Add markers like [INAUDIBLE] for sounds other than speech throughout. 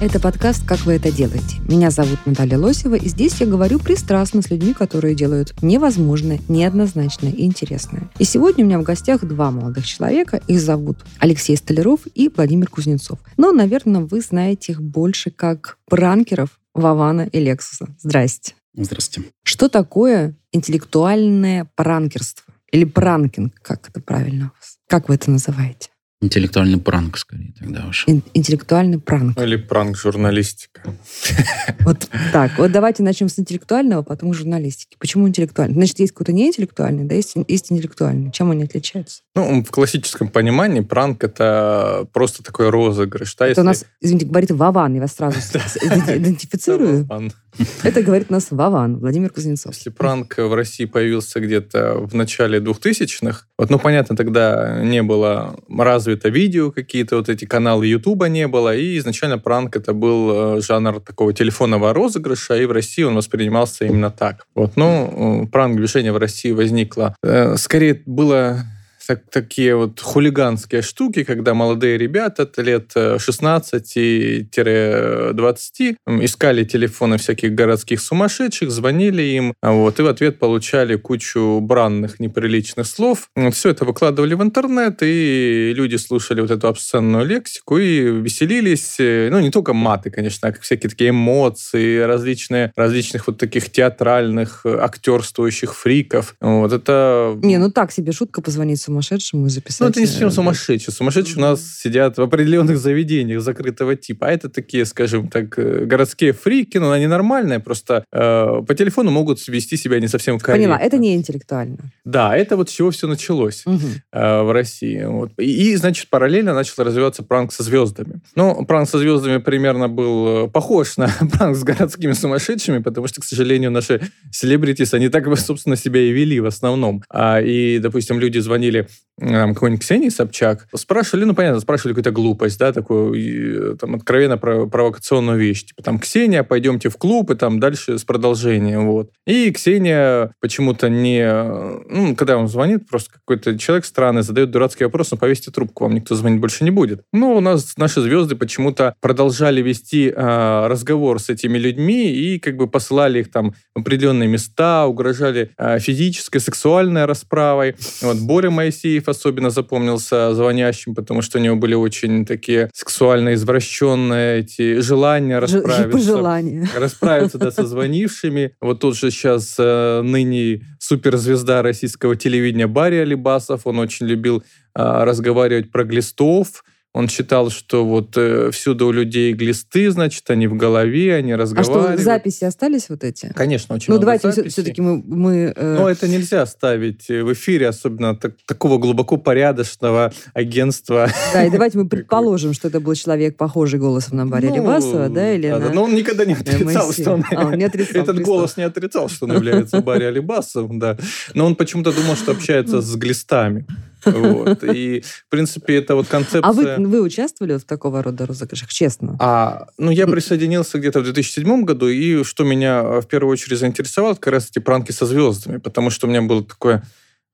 Это подкаст «Как вы это делаете?». Меня зовут Наталья Лосева, и здесь я говорю пристрастно с людьми, которые делают невозможное, неоднозначное и интересное. И сегодня у меня в гостях два молодых человека. Их зовут Алексей Столяров и Владимир Кузнецов. Но, наверное, вы знаете их больше как пранкеров Вована и Лексуса. Здрасте. Здравствуйте. Что такое интеллектуальное пранкерство? Или пранкинг, как это правильно? Как вы это называете? Интеллектуальный пранк, скорее, тогда уж. Ин- интеллектуальный пранк. Или пранк-журналистика. [LAUGHS] Вот так. Вот давайте начнем с интеллектуального, потом журналистики. Почему интеллектуальный? Значит, есть какой-то неинтеллектуальный, да, есть, есть интеллектуальный. Чем они отличаются? Ну, в классическом понимании пранк — это просто такой розыгрыш. Да, Это у нас, извините, говорит Вован, я вас сразу [LAUGHS] идентифицирую. [LAUGHS] Это говорит у нас Вован, Владимир Кузнецов. Если пранк в России появился где-то в начале 2000-х, вот, ну, понятно, тогда не было развито видео, какие-то вот эти каналы Ютуба не было, и изначально пранк это был э, жанр такого телефонного розыгрыша, и в России он воспринимался именно так. Вот, ну, пранк-движение в России возникло. Э, Скорее было так- такие вот хулиганские штуки, когда молодые ребята лет э, 16-20 искали телефоны всяких городских сумасшедших, звонили им, а вот, и в ответ получали кучу бранных, неприличных слов. Все это выкладывали в интернет, и люди слушали вот эту обсценную лексику и веселились. Э, Ну, не только маты, конечно, а всякие такие эмоции, различные, различных вот таких театральных, э, актерствующих фриков. Вот это... Не, ну так себе шутка позвонить сумасшедшему и записать. Ну, это не совсем э, сумасшедшие. Сумасшедшие у нас сидят в определенных заведениях закрытого типа. А это такие, скажем так, э, городские фрики, но они нормальные, просто э, по телефону могут вести себя не совсем корректно. Поняла, это не интеллектуально. Да, это вот с чего все началось Мгм. э, в России. Вот. И, и, значит, параллельно начал развиваться пранк со звездами. Ну, пранк со звездами примерно был э, похож на [LAUGHS] пранк с городскими сумасшедшими, потому что, к сожалению, наши селебритис, они так, собственно, себя и вели в основном. А, и, допустим, люди звонили э, какой-нибудь Ксении Собчак, спрашивали, ну, понятно, спрашивали какую-то глупость, да, такую, и, там, откровенно про- провокационную вещь. Типа, там, Ксения, пойдемте в клуб, и там дальше с продолжением, вот. И Ксения почему-то не... э, Ну, когда он звонит, просто какой-то человек странный задает дурацкий вопрос, ну, повесьте трубку, вам никто звонить больше не будет. Ну, у нас наши звезды почему-то продолжали вести э, разговор с этими людьми и как бы посылали их там в определенные места, угрожали э, физической, сексуальной расправой. Вот Боря Моисеев особенно запомнился звонящим, потому что у него были очень такие сексуально извращенные эти желания расправиться. Пожелания. Расправиться да, со звонившими. Вот тут же сейчас э, ныне суперзвезда российского телевидения Барри Алибасов, он очень любил э, разговаривать про глистов. Он считал, что вот э, всюду у людей глисты, значит, они в голове, они А разговаривают. что, записи остались вот эти? Конечно, очень Ну, давайте записей. все-таки мы... мы, э, Но это нельзя ставить в эфире, особенно так- такого глубоко порядочного агентства. Да, и давайте мы предположим, что это был человек, похожий голосом на Барри Ну, Алибасова, да, или да, на... Но он никогда не отрицал, что он... А, он не отрицал, Этот голос не отрицал, что он является Барри Алибасовым, да. Но он почему-то думал, что общается [LAUGHS] с глистами. Вот. И, в принципе, это вот концепция... А вы, вы участвовали в такого рода розыгрышах, честно? А, ну, я присоединился где-то в 2007 году, и что меня э, в первую очередь заинтересовало, это как раз эти пранки со звездами, потому что у меня было такое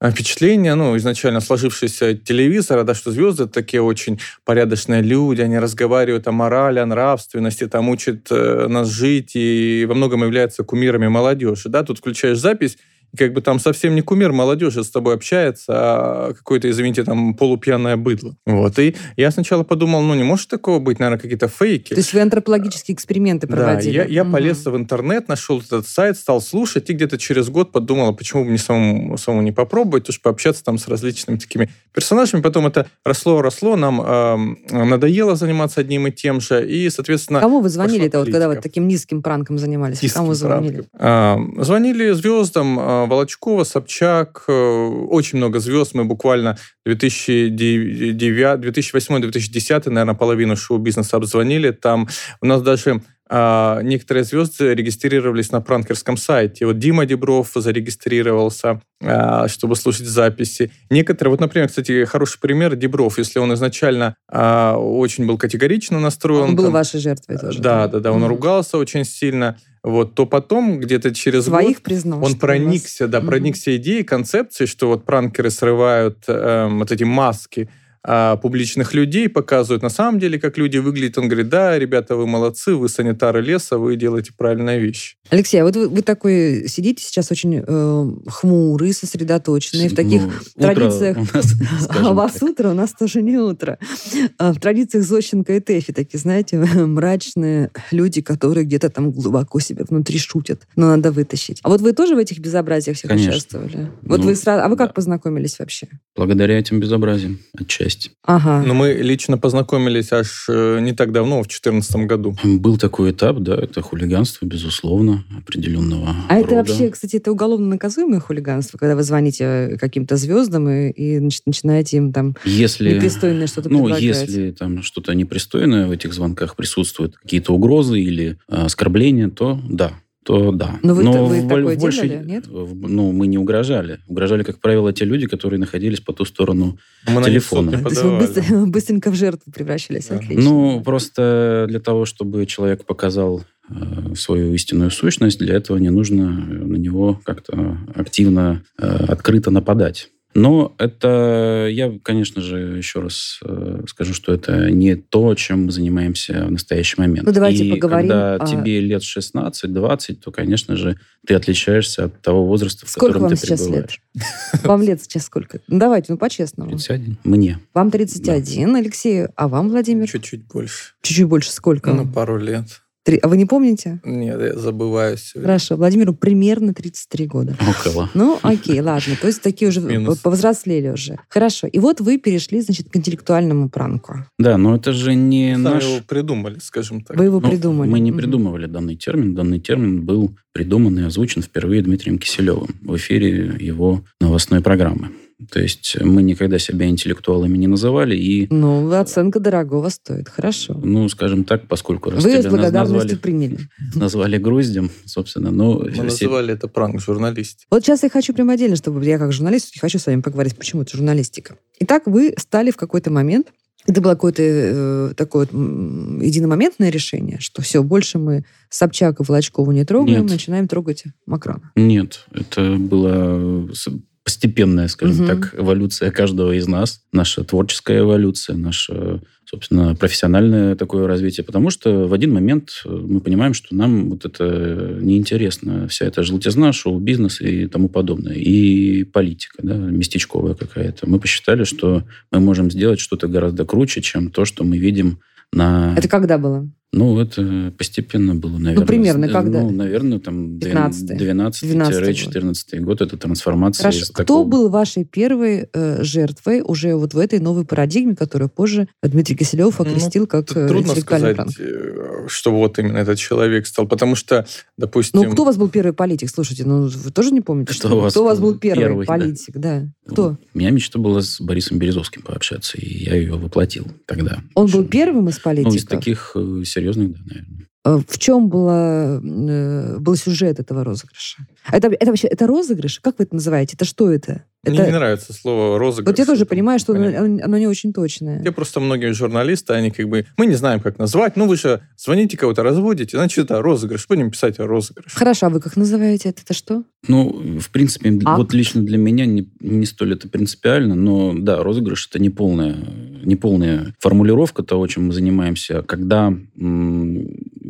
э, впечатление, ну, изначально сложившееся от телевизора, да, что звезды такие очень порядочные люди, они разговаривают о морали, о нравственности, там учат э, нас жить и во многом являются кумирами молодежи, да, тут включаешь запись, как бы там совсем не кумир молодежи с тобой общается, а какое-то, извините, там полупьяное быдло. Вот. И я сначала подумал, ну, не может такого быть, наверное, какие-то фейки. То есть вы антропологические эксперименты Да, проводили? я, я Мгм. полез в интернет, нашел этот сайт, стал слушать, и где-то через год подумал, а почему бы мне самому, самому не попробовать, уж пообщаться там с различными такими персонажами. Потом это росло-росло, нам эм, надоело заниматься одним и тем же, и, соответственно... Кому вы звонили-то, вот когда политика. таким низким пранком занимались? Низким Кому звонили? пранком. А, Звонили звездам а, Волочкова, Собчак, э, очень много звезд. Мы буквально 2008-2010, наверное, половину шоу-бизнеса обзвонили. Там у нас даже а, некоторые звезды регистрировались на пранкерском сайте. Вот Дима Дебров зарегистрировался, а, чтобы слушать записи. Некоторые, вот, например, кстати, хороший пример Дебров, если он изначально а, очень был категорично настроен. Он был там, вашей жертвой тоже. Да, да, да, он ругался очень сильно вот, то потом где-то через Своих год признал. он проникся, вас- да, проникся идеей, концепцией, что вот пранкеры срывают эм, вот эти маски а, публичных людей, показывают на самом деле, как люди выглядят. Он говорит, да, ребята, вы молодцы, вы санитары леса, вы делаете правильные вещи. Алексей, а вот вы, вы такой сидите сейчас очень э, хмурый, сосредоточенный, в таких Ну, утро традициях- у нас, скажем [LAUGHS] а у вас так. утро, у нас тоже не утро. А В традициях Зощенко и Тэфи такие, знаете, [LAUGHS] мрачные люди, которые где-то там глубоко себе внутри шутят, но надо вытащить. А вот вы тоже в этих безобразиях всех Конечно. участвовали? Вот Ну, вы сразу... А вы как да. познакомились вообще? Благодаря этим безобразиям, отчасти. Ага. Но мы лично познакомились аж э, не так давно, в 2014 году. Был такой этап, да, это хулиганство, безусловно, определенного А это рода. вообще, кстати, это уголовно наказуемое хулиганство, когда вы звоните каким-то звездам и, и, значит, начинаете им там Если... непристойное что-то Ну, предлагать. если там что-то непристойное в этих звонках присутствует, какие-то угрозы или э, оскорбления, то да, то да. Но вы-то- вы в- такое в большей- делали, нет? в- ну, мы не угрожали. Угрожали, как правило, те люди, которые находились по ту сторону. Мы на них в суд Телефоны. не То есть вы быстро- [LAUGHS] быстренько в жертву превращались. Да. Отлично. Ну, просто для того, чтобы человек показал э, свою истинную сущность, для этого не нужно на него как-то активно, э, открыто нападать. Но это, я, конечно же, еще раз э, скажу, что это не то, чем мы занимаемся в настоящий момент. Ну, давайте И поговорим когда о- тебе лет 16-20, то, конечно же, ты отличаешься от того возраста, в Сколько котором вам ты сейчас пребываешь. [LAUGHS] Вам лет сейчас сколько? Ну, давайте, ну, по-честному. 31. Мне. Вам 31, Алексей, а вам, Владимир? Чуть-чуть больше. Чуть-чуть больше сколько? Ну, пару лет. Три- А вы не помните? Нет, я забываю все. Хорошо, Владимиру примерно 33 года. Около. Ну, окей, ладно. То есть такие уже Минус. повзрослели уже. Хорошо. И вот вы перешли, значит, к интеллектуальному пранку. Да, но это же не Сами наш... его придумали, скажем так. Вы его Ну, придумали. Мы не придумывали данный термин. Данный термин был придуман и озвучен впервые Дмитрием Киселевым в эфире его новостной программы. То есть мы никогда себя интеллектуалами не называли, и, Ну, оценка дорогого стоит. Хорошо. ну, скажем так, поскольку раз Вы с тебя назвали, приняли. [LAUGHS] назвали груздем, собственно, ну, Мы все- называли это пранк журналистики. Вот сейчас я хочу прямо отдельно, чтобы я как журналист хочу с вами поговорить, почему это журналистика. Итак, вы стали в какой-то момент, это было какое-то э, такое вот, единомоментное решение, что все, больше мы Собчак и Волочкову не трогаем, Нет. начинаем трогать Макрона. Нет, это была с- постепенная, скажем Мгм. так, эволюция каждого из нас, наша творческая эволюция, наше, собственно, профессиональное такое развитие, потому что в один момент э, мы понимаем, что нам вот это неинтересно, вся эта желтизна, шоу-бизнес и тому подобное, и политика, да, местечковая какая-то. Мы посчитали, что мы можем сделать что-то гораздо круче, чем то, что мы видим на... Это когда было? Ну, это постепенно было, наверное. примерно с- когда? Ну, наверное, там 15-й. 12-14 год. Это трансформация Хорошо. Кто такого... был вашей первой э, жертвой уже вот в этой новой парадигме, которую позже Дмитрий Киселев Ну, окрестил как Тут э, трудно сказать, пранк? э, что вот именно этот человек стал, потому что, допустим... Ну, кто у вас был первый политик? Слушайте, ну вы тоже не помните, Кто что у вас кто у вас был первый, первый, да? политик? Да. Кто? У меня мечта была с Борисом Березовским пообщаться, и я ее воплотил тогда. Он был первым из Ну, политиков? из таких э, серьезных, да, наверное. Э, В чем было, э, был сюжет этого розыгрыша? Это, это вообще это розыгрыш? Как вы это называете? Это что это? Мне это... не нравится слово розыгрыш. Вот я тоже понимаю, что оно, понятно. оно не очень точное. Я просто многие журналисты, они как бы, мы не знаем, как назвать. Ну, вы же звоните, кого-то разводите, значит, это розыгрыш. Будем писать о розыгрыш. Хорошо, а вы как называете это? Это что? Ну, в принципе, Акт. вот лично для меня не, не столь это принципиально, но да, розыгрыш это не полная, не полная формулировка того, чем мы занимаемся, когда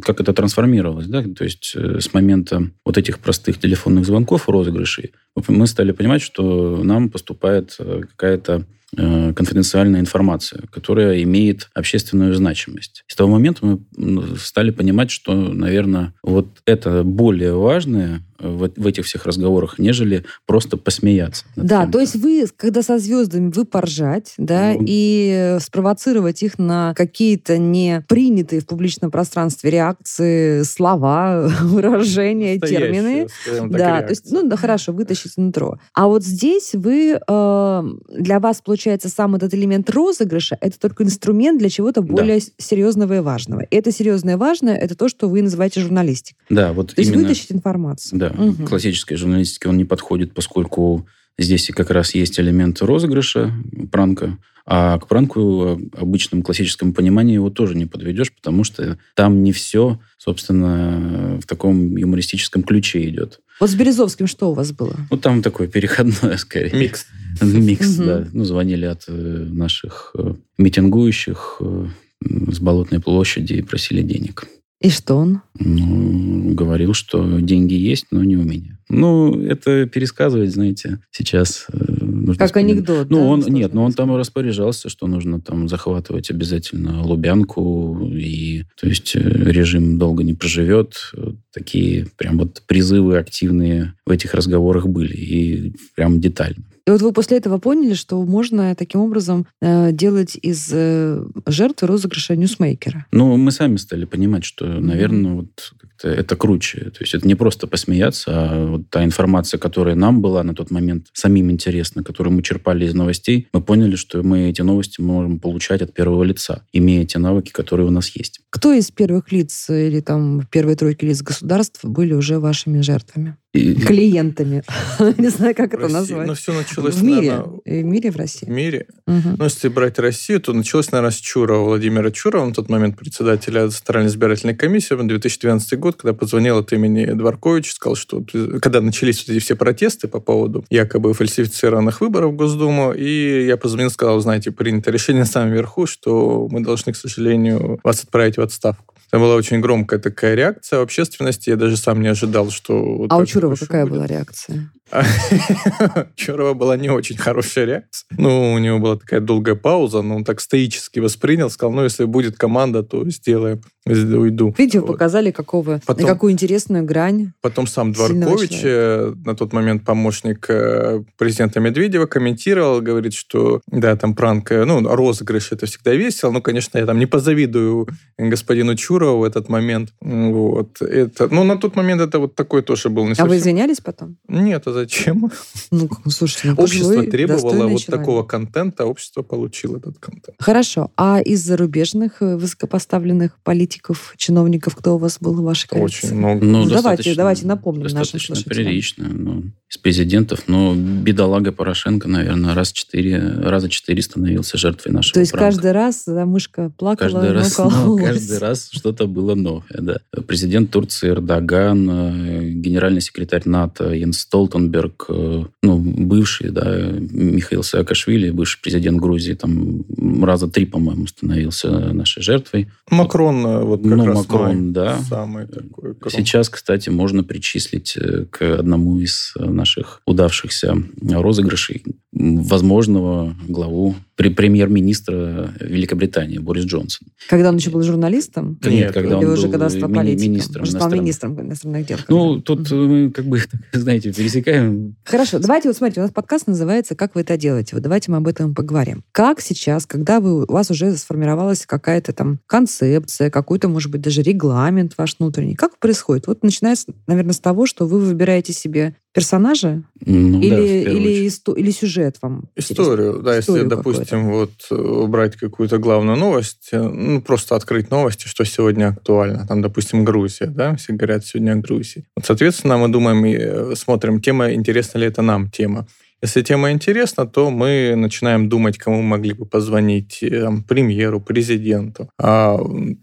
как это трансформировалось, да, то есть э, с момента вот этих простых телефонных звонков розыгрышей мы стали понимать, что нам поступает э, какая-то э, конфиденциальная информация, которая имеет общественную значимость. С того момента мы стали понимать, что, наверное, вот это более важное в, в этих всех разговорах, нежели просто посмеяться. Да, то есть вы, когда со звездами, вы поржать, да, Ну. и спровоцировать их на какие-то не принятые в публичном пространстве реакции, слова, [LAUGHS] выражения, термины. Так, да, то есть, реакция. ну да, хорошо, вытащить нутро. А вот здесь вы, э, для вас, получается, сам этот элемент розыгрыша, это только инструмент для чего-то Да. более с- серьезного и важного. И это серьезное и важное, это то, что вы называете журналистикой. Да, вот То есть именно... вытащить информацию. Да, Мгм. классической журналистике он не подходит, поскольку здесь и как раз есть элемент розыгрыша, пранка, а к пранку э, обычном классическом понимании его тоже не подведешь, потому что там не все, собственно, в таком юмористическом ключе идет. Вот с Березовским что у вас было? Ну, там такое переходное, [LAUGHS] скорее. Микс. Микс, да. Ну, звонили от э, наших э, митингующих э, с Болотной площади и просили денег. И что он? Ну, говорил, что деньги есть, но не у меня. Ну, это пересказывать, знаете, сейчас э, нужно Как вспоминать. анекдот, Ну, да? он, нет, но он там распоряжался, что нужно там захватывать обязательно Лубянку, и, то есть, э, режим долго не проживет. Такие прям вот призывы активные в этих разговорах были, и прям детально. И вот вы после этого поняли, что можно таким образом э, делать из э, жертвы розыгрыша ньюсмейкера. Ну, мы сами стали понимать, что, наверное, вот как-то это круче. То есть это не просто посмеяться, а вот та информация, которая нам была на тот момент самим интересна, которую мы черпали из новостей, мы поняли, что мы эти новости можем получать от первого лица, имея те навыки, которые у нас есть. Кто из первых лиц или там первой тройки лиц государств были уже вашими жертвами? И- Клиентами. [LAUGHS] Не знаю, как В это назвать. Ну, все началось, В мире. наверное, В мире, в в России. мире. Мгм. Ну, если брать Россию, то началось, наверное, с Чурова, Владимира Чурова, на тот момент председателя Центральной избирательной комиссии, в 2012 год, когда позвонил от имени Дворковича, сказал, что когда начались вот эти все протесты по поводу якобы фальсифицированных выборов в Госдуму, и я позвонил, сказал, знаете, принято решение на самом верху, что мы должны, к сожалению, вас отправить в отставку. Это была очень громкая такая реакция общественности. Я даже сам не ожидал, что... А у Чурова какая будет. была реакция? [LAUGHS] Чурова была не очень хорошая реакция. Ну, у него была такая долгая пауза, но он так стоически воспринял, сказал, ну, если будет команда, то сделаем, уйду. Видите, вы Вот. показали, какого, Потом- какую интересную грань. Потом сам Дворкович, э, на тот момент помощник э, президента Медведева, комментировал, говорит, что да, там пранк, э, ну, розыгрыш, это всегда весело. Ну, конечно, я там не позавидую господину Чурову в этот момент. Вот. Это, ну, на тот момент это вот такой тоже был не А вы совсем- извинялись потом? Нет, а зачем? Ну, ну, слушайте, ну, Общество пожилой, требовало вот человек. такого контента, общество получило этот контент. Хорошо. А из зарубежных э, высокопоставленных политиков, чиновников, кто у вас был в вашей коллекции? Очень много. Ну, давайте, достаточно- давайте напомним нашим Достаточно слушателям. прилично. Ну, из президентов, но бедолага Порошенко, наверное, раз четыре, раза четыре становился жертвой нашего То есть пранка. каждый раз да, мышка плакала, Каждый раз, но каждый раз что-то было новое. Да. Президент Турции Эрдоган, э, генеральный секретарь НАТО Йенс Столтенберг, э, ну, бывший, да, Михаил Саакашвили, бывший президент Грузии, там раза три, по-моему, становился нашей жертвой. Макрон э, вот как Ну, раз Макрон, мой да. самый такой. Сейчас, кстати, можно причислить к одному из э, наших удавшихся розыгрышей возможного главу премьер-министра Великобритании Борис Джонсон. Когда он еще был журналистом? Да Нет, нет, когда Или он уже был когда стал политиком? министром Уже стал министром иностранных дел. Ну, когда. тут Мгм. мы как бы, [LAUGHS] знаете, пересекаем. Хорошо, давайте вот смотрите, у нас подкаст называется «Как вы это делаете?». Вот давайте мы об этом поговорим. Как сейчас, когда вы, у вас уже сформировалась какая-то там концепция, какой-то, может быть, даже регламент ваш внутренний, как происходит? Вот начинается, наверное, с того, что вы выбираете себе персонажа Ну, да, или, первую или, исто- или сюжет вам? Историю, да, Историю если, допустим, вот э, брать какую-то главную новость, э, ну, просто открыть новости, что сегодня актуально. Там, допустим, Грузия, да, все говорят сегодня о Грузии. Вот, соответственно, мы думаем и э, смотрим, тема, интересна ли это нам тема. Если тема интересна, то мы начинаем думать, кому мы могли бы позвонить, э, там, премьеру, президенту. А,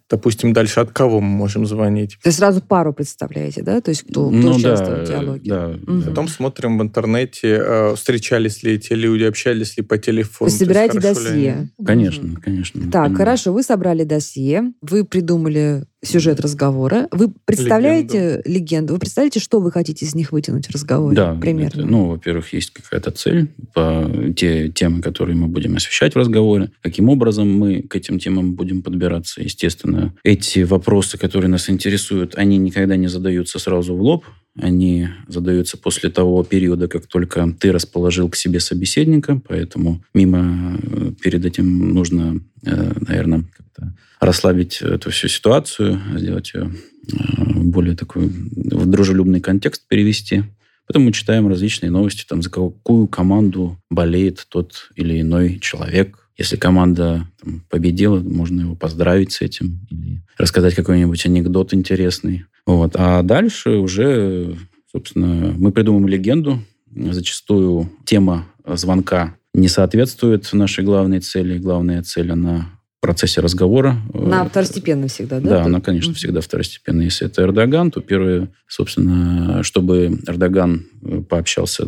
допустим, дальше от кого мы можем звонить. То есть сразу пару представляете, да? То есть кто, кто Ну, участвует в да, диалоге? да, да. Потом смотрим в интернете, э, встречались ли эти люди, общались ли по телефону. есть есть собираете хорошо ли они- досье. Конечно, Мгм. конечно. Так, понимаю. хорошо, вы собрали досье, вы придумали сюжет разговора, вы представляете легенду, вы представляете, что вы хотите из них вытянуть в разговоре? Да, примерно. это, ну, во-первых, есть какая-то цель по те темы, которые мы будем освещать в разговоре, каким образом мы к этим темам будем подбираться. Естественно, эти вопросы, которые нас интересуют, они никогда не задаются сразу в лоб. Они задаются после того периода, как только ты расположил к себе собеседника, поэтому мимо э, перед этим нужно, э, наверное, как-то расслабить эту всю ситуацию, сделать ее более такой в дружелюбный контекст перевести. Потом мы читаем различные новости, там, за какую команду болеет тот или иной человек. Если команда там, победила, можно его поздравить с этим или рассказать какой-нибудь анекдот интересный. Вот. А дальше уже, собственно, мы придумаем легенду. Зачастую тема звонка не соответствует нашей главной цели. Главная цель, она процессе разговора. На второстепенно всегда, да? Да, она, конечно, всегда второстепенно. Если это Эрдоган, то первое, собственно, чтобы Эрдоган э, пообщался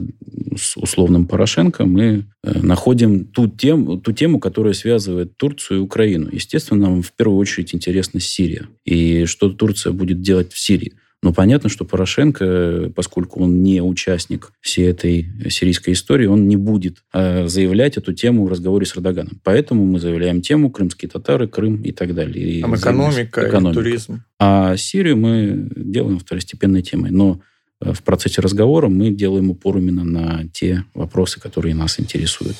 с условным Порошенко, мы э, находим ту тему, ту тему, которая связывает Турцию и Украину. Естественно, нам в первую очередь интересна Сирия. И что Турция будет делать в Сирии. Но понятно, что Порошенко, поскольку он не участник всей этой сирийской истории, он не будет э, заявлять эту тему в разговоре с Эрдоганом. Поэтому мы заявляем тему крымские татары, Крым и так далее. Там экономика, экономика. и туризм. А Сирию мы делаем второстепенной темой. Но э, в процессе разговора мы делаем упор именно на те вопросы, которые нас интересуют.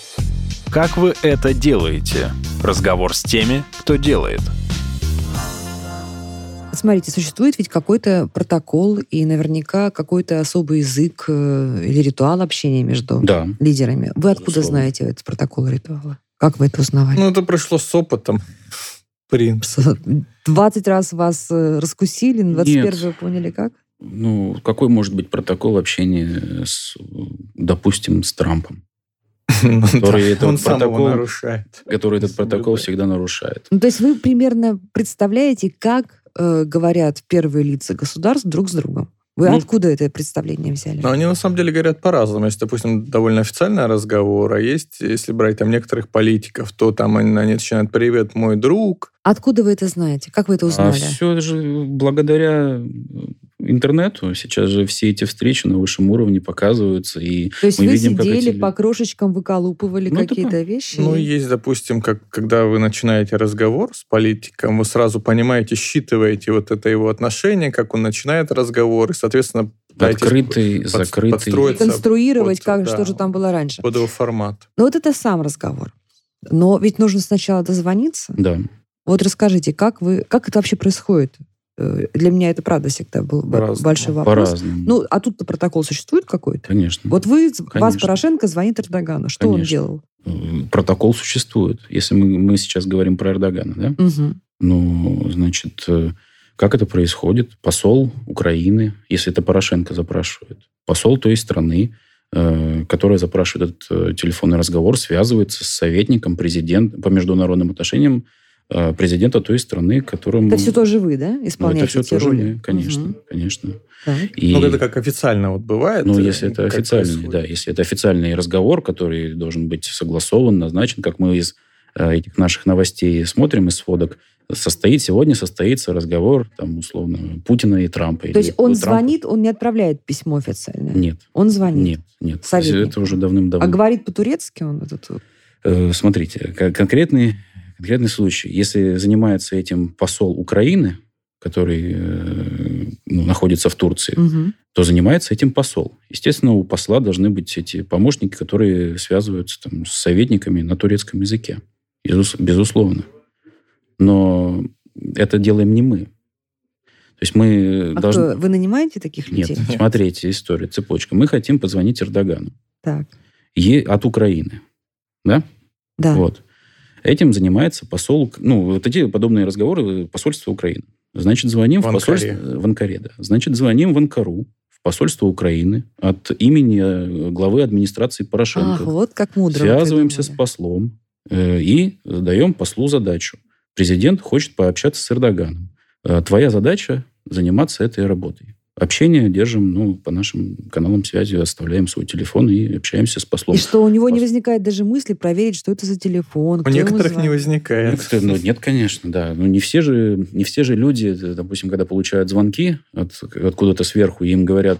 Как вы это делаете? Разговор с теми, кто делает – Смотрите, существует ведь какой-то протокол и наверняка какой-то особый язык э, или ритуал общения между да. лидерами. Вы откуда Безусловно. знаете этот протокол ритуала? Как вы это узнавали? Ну, это пришло с опытом. Принц. 20 раз вас э, раскусили, на 21 вы поняли как? Ну, какой может быть протокол общения с, допустим, с Трампом? [LAUGHS] Ну который этот протокол нарушает. Который этот протокол всегда нарушает. Ну, то есть вы примерно представляете, как э, говорят первые лица государств друг с другом. Вы ну, откуда это представление взяли? Ну, они на самом деле говорят по-разному. Если, допустим, довольно официальный разговор, а есть, если брать там некоторых политиков, то там они, они начинают «Привет, мой друг». Откуда вы это знаете? Как вы это а узнали? А все же благодаря интернету. Сейчас же все эти встречи на высшем уровне показываются. И То есть мы вы видим, сидели эти... по крошечкам, выколупывали ну, какие-то это... вещи? Ну, есть, допустим, как, когда вы начинаете разговор с политиком, вы сразу понимаете, считываете вот это его отношение, как он начинает разговор, и, соответственно, Открытый, под, закрытый. Конструировать, под, как, да, что же там было раньше. Под его формат. Ну, вот это сам разговор. Но ведь нужно сначала дозвониться. Да. Вот расскажите, как вы, как это вообще происходит? Э, для меня это правда всегда был По-разному. большой вопрос. По-разному. Ну, а тут-то протокол существует какой-то? Конечно. Вот вы, Конечно. вас Порошенко звонит Эрдогану. Что Конечно. он делал? Э, протокол существует. Если мы, мы сейчас говорим про Эрдогана, да? Угу. Ну, значит, э, как это происходит? Посол Украины, если это Порошенко запрашивает, посол той страны, которая запрашивает этот телефонный разговор, связывается с советником президента по международным отношениям Э, президента той страны, которому... Это все тоже вы, да, исполняете ну, это все тоже роли? мы, конечно, угу. конечно. И... Ну, это как официально вот бывает? Ну, если это официальный, да, если это официальный разговор, который должен быть согласован, назначен, как мы из э, этих наших новостей смотрим, из сводок, состоит сегодня состоится разговор, там, условно, Путина и Трампа. То есть он Трампа. звонит, он не отправляет письмо официальное? Нет. Он звонит? Нет, нет. Советник. Это уже давным-давно. А говорит по-турецки он этот? Э, смотрите, конкретный конкретный случай. Если занимается этим посол Украины, который э, ну, находится в Турции, угу. то занимается этим посол. Естественно, у посла должны быть эти помощники, которые связываются там, с советниками на турецком языке. Безусловно. Но это делаем не мы. То есть мы а должны... Кто? Вы нанимаете таких людей? Нет, смотрите, история, цепочка. Мы хотим позвонить Эрдогану. Так. Е... От Украины. Да? Да. Вот. Этим занимается посол... Ну, вот эти подобные разговоры посольства Украины. Значит, звоним в, в посольство... В Анкаре, да. Значит, звоним в Анкару, в посольство Украины от имени э, главы администрации Порошенко. Ах, вот как мудро. Связываемся с послом э, и даем послу задачу. Президент хочет пообщаться с Эрдоганом. Э, твоя задача заниматься этой работой. Общение держим, ну, по нашим каналам связи, оставляем свой телефон и общаемся с послом. И что у него не возникает даже мысли проверить, что это за телефон? У некоторых не возникает. Некоторые, ну, нет, конечно, да. Ну, не все же, не все же люди, допустим, когда получают звонки от, откуда-то сверху, им говорят,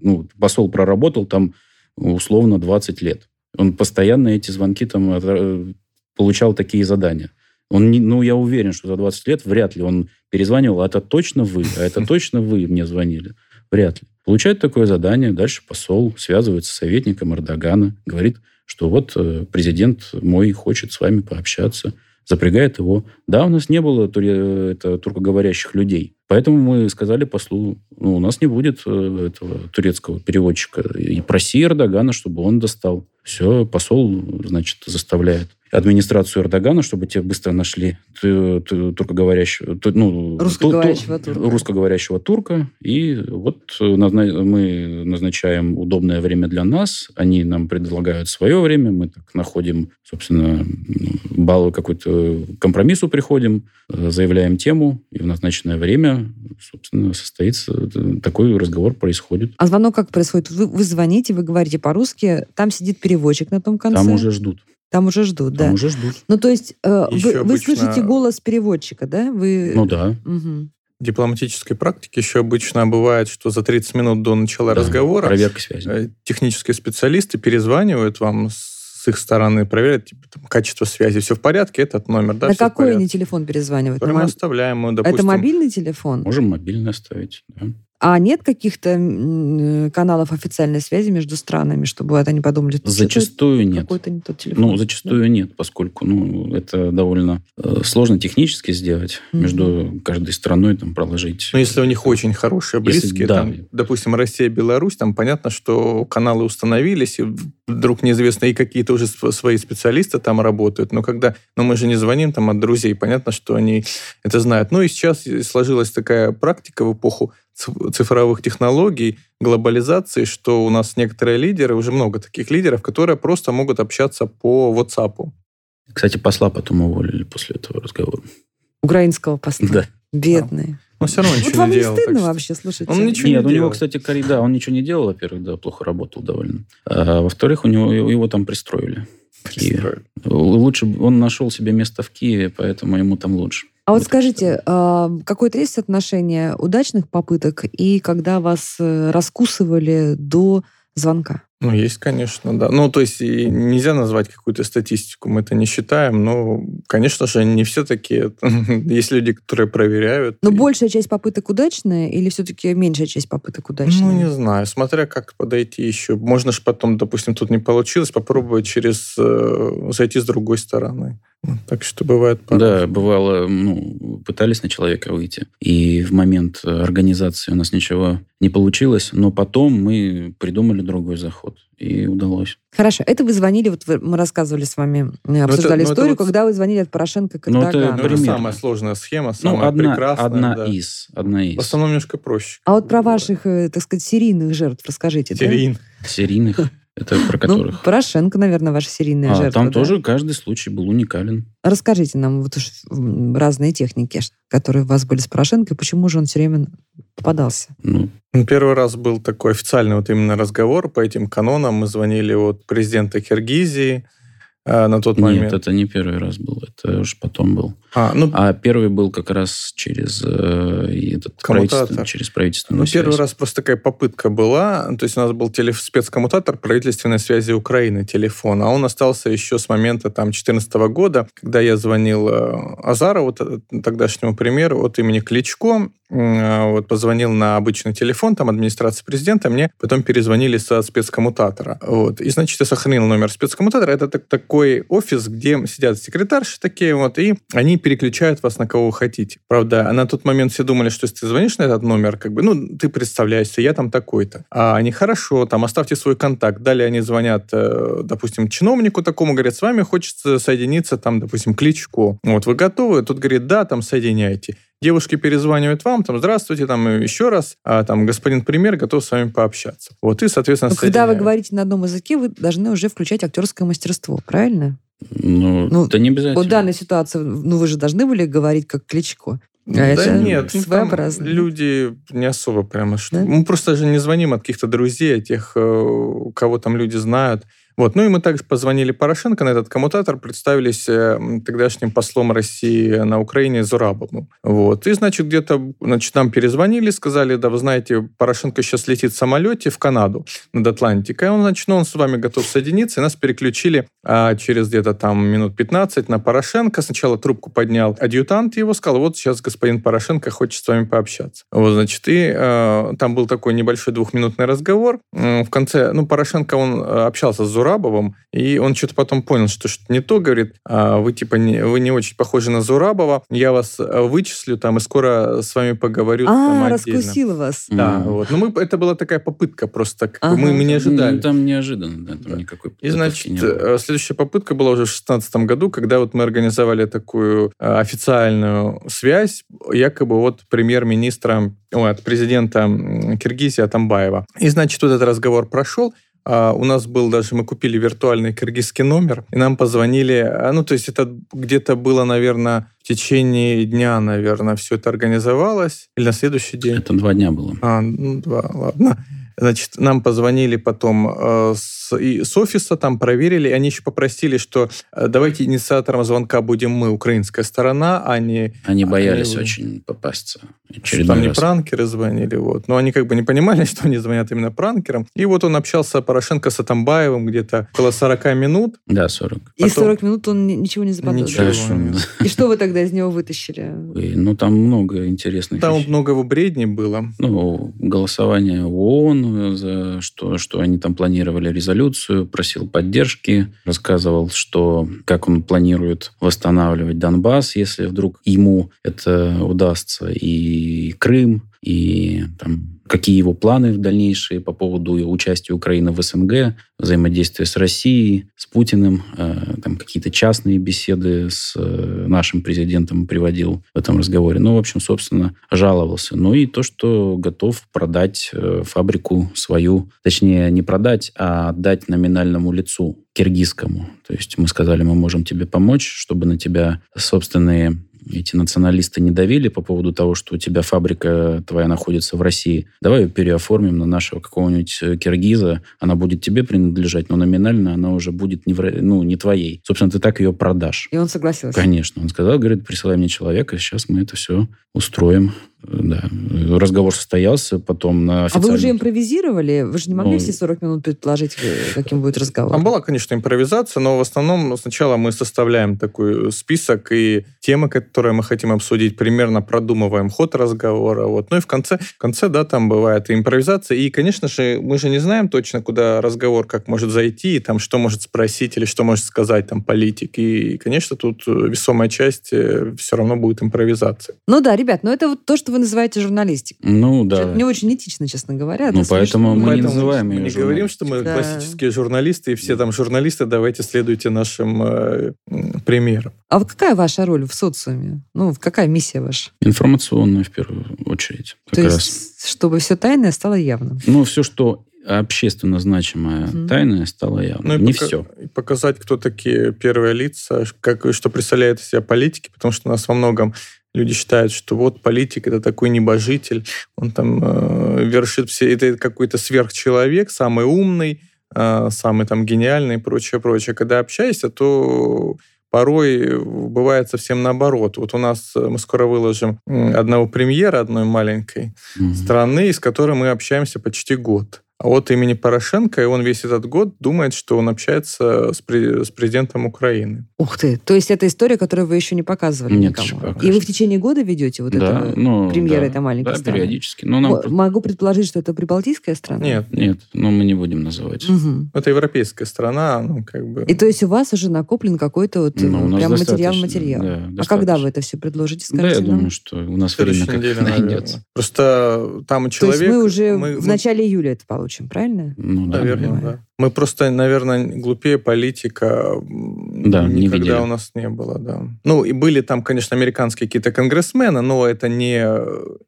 ну, посол проработал там условно 20 лет. Он постоянно эти звонки там э, получал такие задания. Он не, ну, я уверен, что за 20 лет вряд ли он перезванивал, а это точно вы, а это точно вы мне звонили. Вряд ли. Получает такое задание, дальше посол связывается с советником Эрдогана, говорит, что вот э, президент мой хочет с вами пообщаться, запрягает его. Да, у нас не было туре- это, туркоговорящих людей, поэтому мы сказали послу, ну, у нас не будет э, этого турецкого переводчика. И проси Эрдогана, чтобы он достал. Все, посол, значит, заставляет администрацию Эрдогана, чтобы те быстро нашли ту- ту- туркоговорящего, ту- ну, Русскоговорящего ту- турка. русскоговорящего турка. И вот э, назна- мы назначаем удобное время для нас, они нам предлагают свое время, мы так находим, собственно, баллы какой-то компромиссу приходим, э, заявляем тему, и в назначенное время, собственно, состоится э, такой разговор происходит. А звонок как происходит? Вы, вы звоните, вы говорите по-русски, там сидит переводчик на том конце. Там уже ждут. Там уже ждут, Там да. уже ждут. Ну, то есть э, Еще вы, вы обычно- слышите голос переводчика, да? Вы... Ну да. В дипломатической практике еще обычно бывает, что за 30 минут до начала Да, разговора Проверка связи. э, технические специалисты перезванивают вам с их стороны, проверяют типа, там, качество связи, все в порядке, этот номер, да, на какой они телефон перезванивают? Который мы моб- оставляем, мы, А допустим, Это мобильный телефон? Можем мобильно оставить. да. А нет каких-то м, каналов официальной связи между странами, чтобы вот они подумали, Зачастую нет. какой-то не тот телефон? Ну, зачастую нет, поскольку ну, это довольно э, сложно технически сделать, Мгм. между каждой страной там проложить. Ну, если у них очень хорошие, Если- близкие, да. там, допустим, Россия, Беларусь, там понятно, что каналы установились, и вдруг неизвестно, и какие-то уже св- свои специалисты там работают. Но когда, ну мы же не звоним там от друзей, понятно, что они это знают. Ну и сейчас сложилась такая практика в эпоху цифровых технологий, глобализации, что у нас некоторые лидеры, уже много таких лидеров, которые просто могут общаться по WhatsApp. Кстати, посла потом уволили после этого разговора. Украинского посла. Да. Бедные. Но все равно Вот ничего вам не не делал. стыдно так что- вообще, слушайте? Он ничего Нет, не у него, кстати, Кари, да, он ничего не делал, во-первых, да, плохо работал довольно. А, во-вторых, у него его там пристроили. Киеве. Лучше бы он нашел себе место в Киеве, поэтому ему там лучше. А вот скажите, а, какое-то есть отношение удачных попыток и когда вас э, раскусывали до звонка? Ну, есть, конечно, да. Ну, то есть нельзя назвать какую-то статистику, мы это не считаем, но, конечно же, не все такие. [LAUGHS] Есть люди, которые проверяют. Но и- большая часть попыток удачная или все-таки меньшая часть попыток удачная? Ну, не знаю, смотря как подойти еще. Можно же потом, допустим, тут не получилось, попробовать через э, зайти с другой стороны. Ну, Так что бывает по- Да, бывало, ну, пытались на человека выйти, и в момент организации у нас ничего не получилось, но потом мы придумали другой заход, и удалось. Хорошо, это вы звонили, вот вы- мы рассказывали с вами, э, обсуждали ну, это историю, вот- когда вы звонили от Порошенко к Ну, это Эрдогану. Ну, это самая сложная схема, Ну, самая одна, прекрасная. одна да. из, одна из В основном немножко проще. А вот про ваших, э, так сказать, серийных жертв расскажите. да? Серийн. серийных, это про Ну, которых. Порошенко, наверное, ваша серийная А, жертва. там да? тоже каждый случай был уникален. Расскажите нам вот уж, разные техники, которые у вас были с Порошенко, и почему же он все время попадался? Ну, Ну, Первый раз был такой официальный вот именно разговор по этим канонам. Мы звонили от президента Киргизии на тот момент. нет, это не первый раз был, это уже потом был. А, ну, А первый был как раз через э, этот правительство- через правительственную Ну, первый связь. раз просто такая попытка была. То есть у нас был телеф- спецкоммутатор правительственной связи Украины, телефон. А он остался еще с момента там 2014 года, когда я звонил э, Азарову, т- тогдашнему премьеру, от имени Кличко. М, Вот, позвонил на обычный телефон, там, администрации президента, мне потом перезвонили со спецкоммутатора. Вот. И, значит, я сохранил номер спецкоммутатора. Это так- такой офис, где сидят секретарши такие вот, и они переключают вас на кого вы хотите. Правда, на тот момент все думали, что если ты звонишь на этот номер, как бы, ну, ты представляешься, я там такой-то. А они, хорошо, там, оставьте свой контакт. Далее они звонят, э, допустим, чиновнику такому, говорят, с вами хочется соединиться, там, допустим, Кличко. Вот, вы готовы? Тут говорит, да, там, соединяйте. Девушки перезванивают вам, там, здравствуйте, там, еще раз, а там, господин премьер готов с вами пообщаться. Вот, и, соответственно, Но Ну, когда вы говорите на одном языке, вы должны уже включать актерское мастерство, правильно? Ну, Ну, это не обязательно. Вот в данной ситуации, ну, вы же должны были говорить как Кличко. А Да это нет, ну, там своеобразно. люди не особо прямо... Да? Мы просто же не звоним от каких-то друзей, от тех, э, кого там люди знают. Вот. Ну и мы также позвонили Порошенко на этот коммутатор, представились э, тогдашним послом России на Украине Зурабовым. Вот. И, значит, где-то значит, нам перезвонили, сказали, да, вы знаете, Порошенко сейчас летит в самолете в Канаду над Атлантикой. Он, значит, ну, он с вами готов соединиться, и нас переключили а, через где-то там минут 15 на Порошенко. Сначала трубку поднял адъютант его, сказал, вот сейчас господин Порошенко хочет с вами пообщаться. Вот, значит, и э, там был такой небольшой двухминутный разговор. В конце, ну, Порошенко, он э, общался с Зурабовым, и он что-то потом понял, что что-то не то, говорит, а вы типа не, вы не очень похожи на Зурабова, я вас э, вычислю там и скоро с вами поговорю. А, там, раскусил вас. Да, Мгм. вот. Но мы, это была такая попытка просто, Ага. мы, мы не ожидали. Ну, Там неожиданно, да, там Да. никакой И, значит, не было. э, следующая попытка была уже в 2016 году, когда вот мы организовали такую э, официальную связь, якобы от премьер-министра, ой, от президента Киргизии Атамбаева. И, значит, вот этот разговор прошел, а у нас был даже, мы купили виртуальный киргизский номер, и нам позвонили, а, ну, то есть это где-то было, наверное, в течение дня, наверное, все это организовалось, или на следующий день. Это два дня было. А, ну, два, ладно. Значит, нам позвонили потом э, с, и с офиса, там проверили, и они еще попросили, что э, давайте инициатором звонка будем мы, украинская сторона, а не... Они боялись вы- очень попасться. Что там не пранкеры звонили, вот. Но они как бы не понимали, [LAUGHS] что они звонят именно пранкерам. И вот он общался, Порошенко, с Атамбаевым где-то около 40 минут. Да, 40. И Потом- 40 минут он ни- ничего не заподозрил. Ничего. И что вы тогда из него вытащили? Ой, Ну, там много интересных Там вещей. много бредней было. Ну, голосование в ООН, за что, что они там планировали резолюцию, просил поддержки, рассказывал, что как он планирует восстанавливать Донбасс, если вдруг ему это удастся, и Крым, и там, какие его планы дальнейшие по поводу участия Украины в СНГ, взаимодействия с Россией, с Путиным, э, там какие-то частные беседы с э, нашим президентом приводил в этом разговоре. Ну, в общем, собственно, жаловался. Ну и то, что готов продать э, фабрику свою, точнее, не продать, а отдать номинальному лицу киргизскому. То есть мы сказали, мы можем тебе помочь, чтобы на тебя собственные эти националисты не давили по поводу того, что у тебя фабрика твоя находится в России. Давай ее переоформим на нашего какого-нибудь э, киргиза. Она будет тебе принадлежать, но номинально она уже будет не, в ну, не твоей. Собственно, ты так ее продашь. И он согласился. Конечно. Он сказал, говорит, присылай мне человека, сейчас мы это все устроим. Да. Разговор состоялся, потом на А вы уже официальном- импровизировали? Вы же не могли Ну, все 40 минут предположить, э, каким будет разговор? Там была, конечно, импровизация, но в основном сначала мы составляем такой список и темы, которые мы хотим обсудить, примерно продумываем ход разговора. Вот. Ну и в конце, в конце, да, там бывает и импровизация. И, конечно же, мы же не знаем точно, куда разговор как может зайти, и там что может спросить или что может сказать там политик. И, конечно, тут э, весомая часть все равно будет импровизация. Ну да, ребят, но это вот то, что вы называете журналистикой. Ну, да. Это не очень этично, честно говоря. Ну, это поэтому смешно. мы не Поэтому называем мы её не говорим, что мы. Да. классические журналисты, и все там журналисты, давайте следуйте нашим э, примерам. А вот какая ваша роль в социуме? Ну, какая миссия ваша? Информационную, в первую очередь. Как То раз. есть, чтобы все тайное стало явным. Ну, все, что общественно значимое, Мгм. тайное, стало явно. Ну, не пока- все. и показать, кто такие первые лица, как, что представляют из себя политики, потому что у нас во многом люди считают, что вот политик это такой небожитель, он там э, вершит все, это какой-то сверхчеловек, самый умный, э, самый там гениальный и прочее, прочее. Когда общаешься, то порой бывает совсем наоборот. Вот у нас э, мы скоро выложим одного премьера одной маленькой Мгм. страны, с которой мы общаемся почти год. А вот имени Порошенко, и он весь этот год думает, что он общается с, пре- с президентом Украины. Ух ты. То есть это история, которую вы еще не показывали Нет, никому. пока И вы в течение года ведете вот да, это? ну, премьера да, этой маленькой Да, страны? периодически. Но нам... М- Могу предположить, что это прибалтийская страна? Нет, Нет, но мы не будем называть. Мгм. это европейская страна, ну, как бы... И то есть у вас уже накоплен какой-то вот Ну, нас прям материал-материал. да, а достаточно. когда вы это все предложите, Да, скажите я нам? думаю, что у нас время как неделе, найдется. [LAUGHS] наверное. Просто там То человек... есть мы уже мы- в мы- начале июля это получим, правильно? Ну, да, наверное. да. Мы просто, наверное, глупее политика Да, не никогда видели. у нас не было, да. Ну, и были там, конечно, американские какие-то конгрессмены, но это не,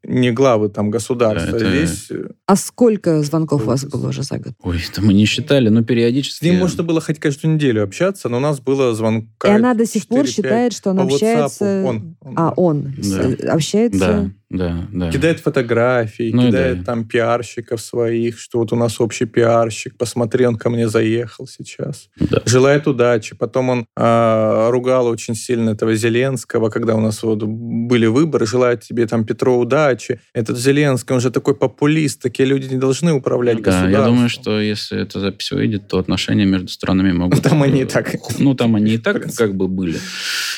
не главы там государства. Да, это- Здесь А сколько звонков у вас было уже за год? Ой, это мы не считали, но периодически... с ним можно было хоть каждую неделю общаться, но у нас было звонка... И она до сих пор 4-5 считает, что она WhatsApp. общается... Он, он, А, он Да. общается... Да, да, да. Кидает фотографии, Ну кидает да. там пиарщиков своих, что вот у нас общий пиарщик, посмотри, он ко мне заехал сейчас. Да. Желает удачи. Потом он э, ругал очень сильно этого Зеленского, когда у нас вот были выборы. Желает тебе там Петро удачи. Этот Зеленский, он же такой популист. Такие люди не должны управлять Да, государством. я думаю, что если эта запись выйдет, то отношения между странами могут... Ну, там они и так. Ну, там они и так [LAUGHS] как бы были.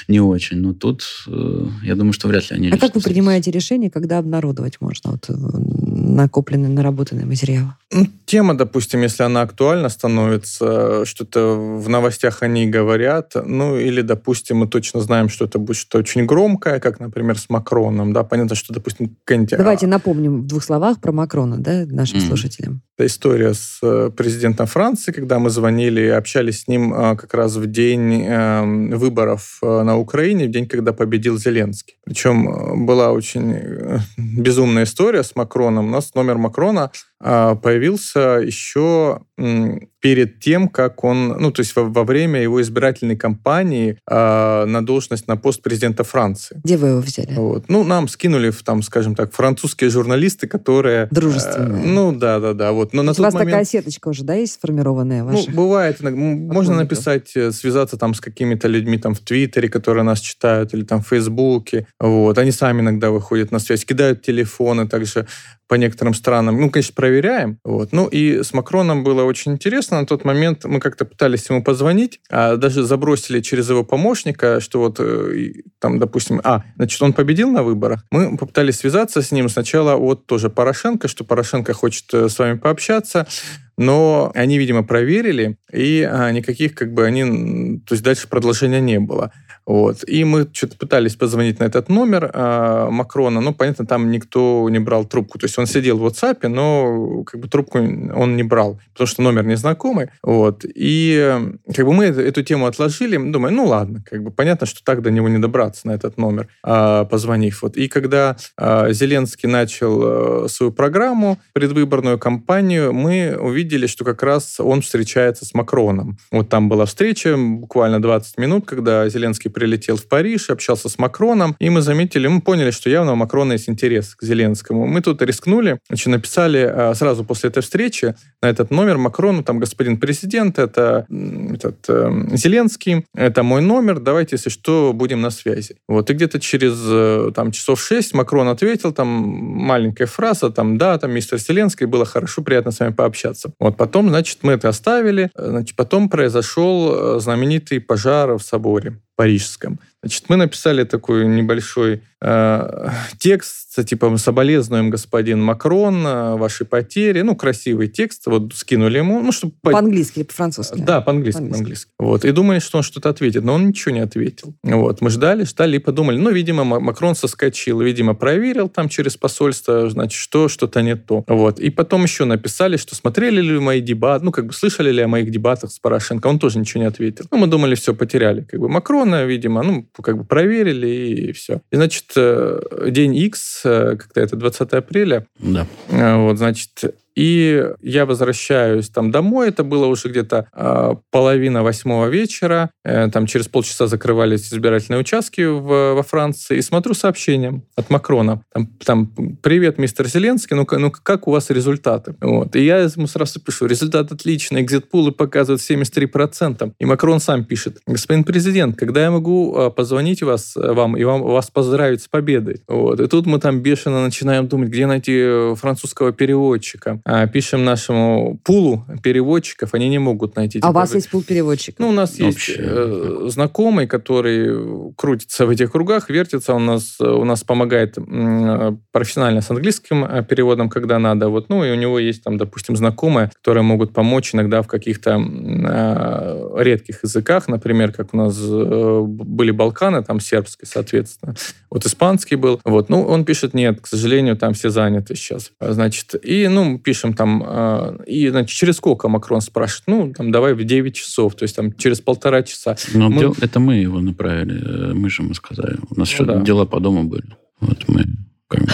Не очень. Но тут, э, я думаю, что вряд ли они... А как вы принимаете решение, когда обнародовать можно вот, э, накопленный, наработанный материал? Ну, Тема, допустим, если она актуальна становится, что-то в новостях они говорят, ну или, допустим, мы точно знаем, что это будет что-то очень громкое, как, например, с Макроном, да, понятно, что, допустим, какая-нибудь, Давайте напомним в двух словах про Макрона, да, нашим Мгм. слушателям. это история с э, президентом Франции, когда мы звонили и общались с ним а, как раз в день э, выборов э, на Украине, в день, когда победил Зеленский. Причем э, была очень э, [LAUGHS] безумная история с Макроном. У нас номер Макрона появился еще перед тем, как он, ну, то есть во, во время его избирательной кампании а, на должность на пост президента Франции. Где вы его взяли? Вот. Ну, нам скинули, в, там, скажем так, французские журналисты, которые... Дружественные. э, ну, да, да, да. Вот. Но на у вас момент... такая сеточка уже, да, есть сформированная Ну, ваша? бывает, иногда. М, можно написать, э, связаться там с какими-то людьми там в Твиттере, которые нас читают, или там в Фейсбуке. Вот. Они сами иногда выходят на связь, кидают телефоны также по некоторым странам. Ну, конечно, проверяем. Вот. Ну, и с Макроном было очень интересно. На тот момент мы как-то пытались ему позвонить, а даже забросили через его помощника, что вот э, там, допустим, а, значит, он победил на выборах. Мы попытались связаться с ним сначала от тоже Порошенко, что Порошенко хочет э, с вами пообщаться, но они, видимо, проверили, и а, никаких, как бы, они... То есть дальше продолжения не было. Вот. И мы что-то пытались позвонить на этот номер а, Макрона, но, понятно, там никто не брал трубку. То есть он сидел в WhatsApp, но как бы трубку он не брал, потому что номер незнакомый. Вот. И э, как бы мы эту, эту тему отложили, думаю, ну ладно, как бы понятно, что так до него не добраться на этот номер, а, позвонив. Вот. И когда а, Зеленский начал э, свою программу, предвыборную кампанию, мы увидели, что как раз он встречается с Макроном. Вот там была встреча, буквально 20 минут, когда Зеленский прилетел в Париж, общался с Макроном, и мы заметили, мы поняли, что явно у Макрона есть интерес к Зеленскому. Мы тут рискнули, значит, написали а, сразу после этой встречи на этот номер Макрону, там, господин президент, это этот, э, Зеленский, это мой номер, давайте, если что, будем на связи. Вот, и где-то через э, там, часов шесть Макрон ответил, там, маленькая фраза, там, да, там, мистер Зеленский, было хорошо, приятно с вами пообщаться. Вот, потом, значит, мы это оставили, Э, значит, потом произошел э, знаменитый пожар в соборе парижском. Значит, мы написали такой небольшой э, текст, типа «Соболезнуем, господин Макрон, э, ваши потери». Ну, красивый текст, вот скинули ему, ну, чтобы... По-английски или по-французски? Да, по-английски, По-английски. по-английски. Вот. И думали, что он что-то ответит, но он ничего не ответил. Вот. Мы ждали, ждали и подумали, ну, видимо, Ма- Макрон соскочил, видимо, проверил там через посольство, значит, что, что-то не то. Вот. И потом еще написали, что смотрели ли мои дебаты, ну, как бы слышали ли о моих дебатах с Порошенко, он тоже ничего не ответил. Ну, мы думали, все, потеряли. Как бы Макрона, видимо, ну, как бы проверили и все. И, значит, э, день X, э, когда это 20 апреля, Да. а, Вот, значит, и я возвращаюсь там домой. Это было уже где-то а, половина восьмого вечера. Э, Там через полчаса закрывались избирательные участки в- во Франции. И смотрю сообщение от Макрона. Там, там «Привет, мистер Зеленский, ну, ну как у вас результаты?» вот. И я ему сразу пишу «Результат отличный, экзит-пулы показывают 73%». И Макрон сам пишет «Господин президент, когда я могу а, позвонить вас, э, вам и вам, вас поздравить с победой?» вот. И тут мы там бешено начинаем думать, где найти э, французского переводчика. А, Пишем нашему пулу переводчиков, они не могут найти. А у вас есть пул переводчиков? ну, у нас есть Вообще, э, знакомый, который крутится в этих кругах, вертится, он нас, у нас помогает м, профессионально с английским э, переводом, когда надо. Вот, ну, и у него есть там, допустим, знакомые, которые могут помочь иногда в каких-то э, редких языках, например, как у нас э, были Балканы, там сербский, соответственно. Вот испанский был. Вот, ну, он пишет, нет, к сожалению, там все заняты сейчас. А, Значит, и, ну, пишем там, э, и, значит, через сколько Макрон спрашивает? Ну, там, давай в 9 часов, то есть там через полтора часа. Но Мы- дел- это мы его направили. э, Мы же ему сказали. У нас Ну что-то да. дела по дому были. Вот мы...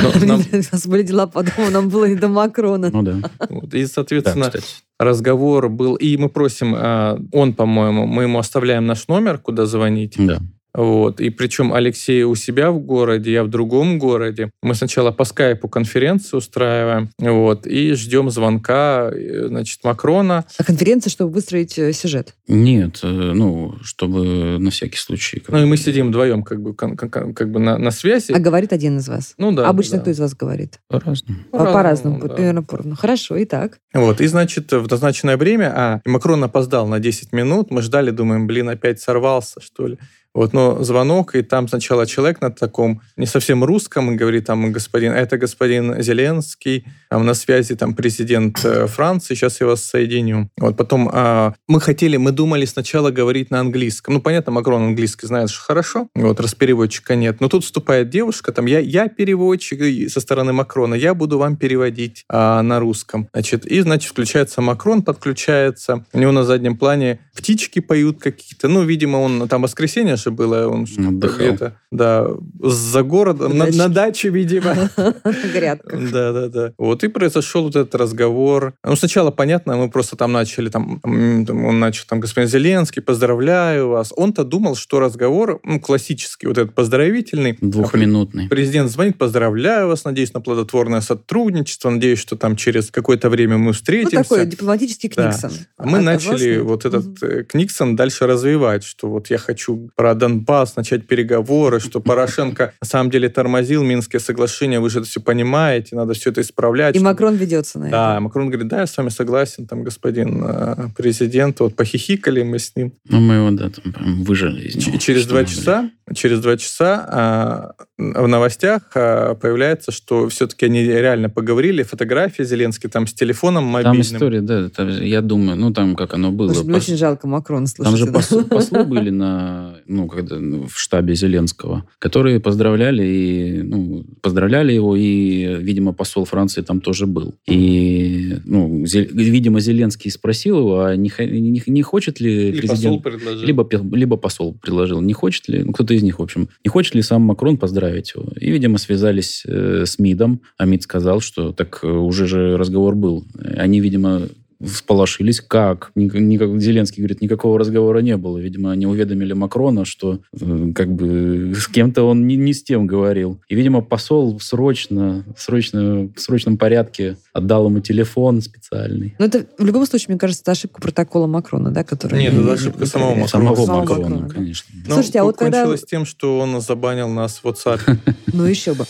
Но [LAUGHS] нам- У нас были дела по дому, нам было не до Макрона. Ну да. вот, и, Да, соответственно, кстати. разговор был, и мы просим, э, он, по-моему, мы ему оставляем наш номер, куда звонить, Да. Вот. И причем Алексей у себя в городе, я в другом городе. Мы сначала по скайпу конференцию устраиваем, вот, и ждем звонка, э, значит, Макрона. А конференция, чтобы выстроить э, сюжет? Нет, э, ну, чтобы на всякий случай. Ну, и мы сидим вдвоем как бы, как, бы на, на связи. А говорит один из вас? Ну, да. Обычно да. кто из вас говорит? По-разному. По- По-разному, да. примерно поровну. Хорошо, и так. Вот, и, значит, в назначенное время, а Макрон опоздал на 10 минут, мы ждали, думаем, блин, опять сорвался, что ли. Вот, но звонок, и там сначала человек на таком не совсем русском, говорит там, господин, это господин Зеленский, там на связи там президент э, Франции, сейчас я вас соединю. Вот потом а, мы хотели, мы думали сначала говорить на английском. Ну, понятно, Макрон английский знает, хорошо, вот, раз переводчика нет. Но тут вступает девушка, там, я, я переводчик со стороны Макрона, я буду вам переводить а, на русском. Значит, и, значит, включается Макрон, подключается. У него на заднем плане птички поют какие-то. Ну, видимо, он там воскресенье было, он где-то, да, за городом, на, Даче. на даче, видимо. [LAUGHS] Грядка. Да, да, да. Вот и произошел вот этот разговор. Ну, сначала, понятно, мы просто там начали, там, он начал, там, господин Зеленский, поздравляю вас. Он-то думал, что разговор, ну, классический, вот этот поздравительный. Двухминутный. Президент звонит, поздравляю вас, надеюсь на плодотворное сотрудничество, надеюсь, что там через какое-то время мы Ну, встретимся. такой дипломатический Да. Книксон. А мы А- начали вот этот э, Книксон дальше развивать, что вот я хочу про Донбасс начать переговоры, что Порошенко на самом деле тормозил Минские соглашения, вы же это все понимаете, надо все это исправлять. И чтобы- Макрон ведется на Да, это. Макрон говорит, да, я с вами согласен, там, господин э, президент, вот похихикали мы с ним. Ну, мы его, да, там прям выжили из него. через два часа, через два часа в новостях а, появляется, что все-таки они реально поговорили, фотографии Зеленский там с телефоном Там мобильным. история, да, это, я думаю, ну, там как оно было. Слушай, мне пос- очень жалко Макрона, Там слушайте. же да. посол- послы [LAUGHS] были на, ну, когда, ну, в штабе Зеленского, которые поздравляли, и, ну, поздравляли его, и, видимо, посол Франции там тоже был. И, ну, Зе- видимо, Зеленский спросил его, а не, не, не хочет ли Или посол президент... предложил. Либо, либо посол предложил, не хочет ли, ну, кто-то из них, в общем, не хочет ли сам Макрон поздравить его. И, видимо, связались э, с МИДом, а МИД сказал, что так э, уже же разговор был. Они, видимо, всполошились, как? Ник- никак- Зеленский говорит, никакого разговора не было. Видимо, они уведомили Макрона, что э, как бы с кем-то он не, не с тем говорил. И, видимо, посол срочно, срочно, в срочном порядке отдал ему телефон специальный. Ну, это в любом случае, мне кажется, это ошибка протокола Макрона, да, который... Нет, это ошибка самого Макрона. Самого Самого Макрона, Макрона, конечно. Но Слушайте, а вот когда- кончилось тем, что он забанил нас в WhatsApp. [LAUGHS] Ну, еще бы.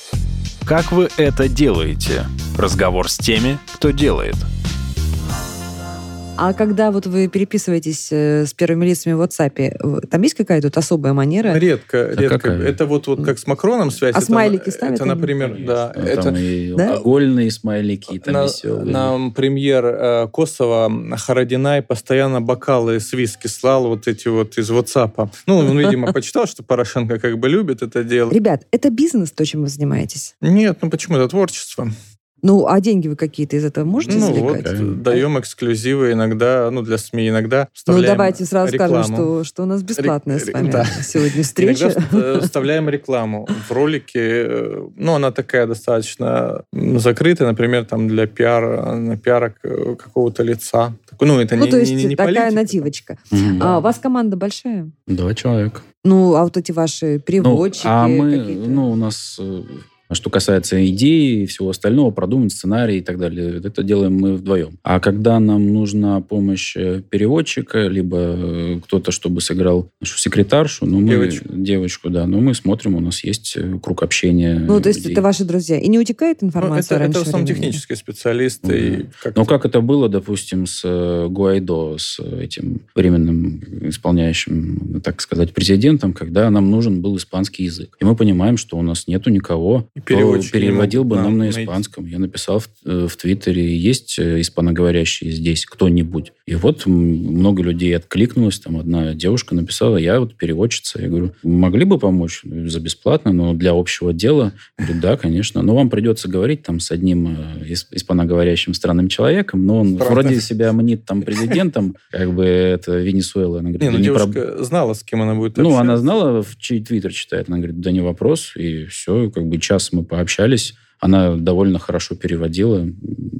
Как вы это делаете? Разговор с теми, кто делает. А когда вот вы переписываетесь э, с первыми лицами в WhatsApp, там есть какая-то вот особая манера? Редко, редко. какая? Это вот, вот как с Макроном связь. А это, смайлики это, ставят они? например, да. Ну, это Там и Да? алкогольные смайлики, и там на, веселые. нам премьер э, Косово Харадинай постоянно бокалы с виски слал вот эти вот из WhatsApp. Ну, он, видимо, [LAUGHS] почитал, что Порошенко как бы любит это дело. Ребят, это бизнес, то, чем вы занимаетесь? Нет, ну почему? Это творчество. Ну, а деньги вы какие-то из этого можете Ну вот, извлекать? извлекать? даем эксклюзивы иногда, ну, для СМИ иногда Ну, вставляем давайте сразу скажем, рекламу. что, что у нас бесплатная с Ре- вами да. сегодня встреча. Иногда вст- вставляем рекламу в ролике. э, Ну, она такая достаточно закрытая, например, там для пиара, на пиара к- какого-то лица. Ну, это Ну, не, то есть не- не такая политика. нативочка. Мгм. А у вас команда большая? Два человека. Ну, а вот эти ваши Ну, переводчики а мы, какие-то? ну, у нас, э, что касается идеи и всего остального, продумать сценарий и так далее, это делаем мы вдвоем. А когда нам нужна помощь э, переводчика, либо э, кто-то, чтобы сыграл нашу секретаршу, ну, мы, Девочку. девочку, да, но мы смотрим, у нас есть э, круг общения. Ну, то есть людей. это ваши друзья. И не утекает Ну, информация это, это раньше в основном времени? технические специалисты. и как Ну, как это было, допустим, с Гуайдо, с этим временным исполняющим, так сказать, президентом, когда нам нужен был испанский язык. И мы понимаем, что у нас нету никого, Не переводил бы нам на найти. испанском. Я написал в, э, в Твиттере, есть э, испаноговорящие здесь кто-нибудь? И вот много людей откликнулось. Там одна девушка написала, я вот переводчица. Я говорю, могли бы помочь за бесплатно, но для общего дела? Говорит, да, конечно. Но вам придется говорить там с одним э, ис- испаноговорящим странным человеком, но он Правда. вроде себя мнит там президентом, как бы это Венесуэла. Она говорит, Не, ну «Да не девушка проб- знала, с кем она будет ну, она общаться. знала, в чей твиттер читает. Она говорит, да не вопрос. И все, как бы час мы пообщались. Она довольно хорошо переводила.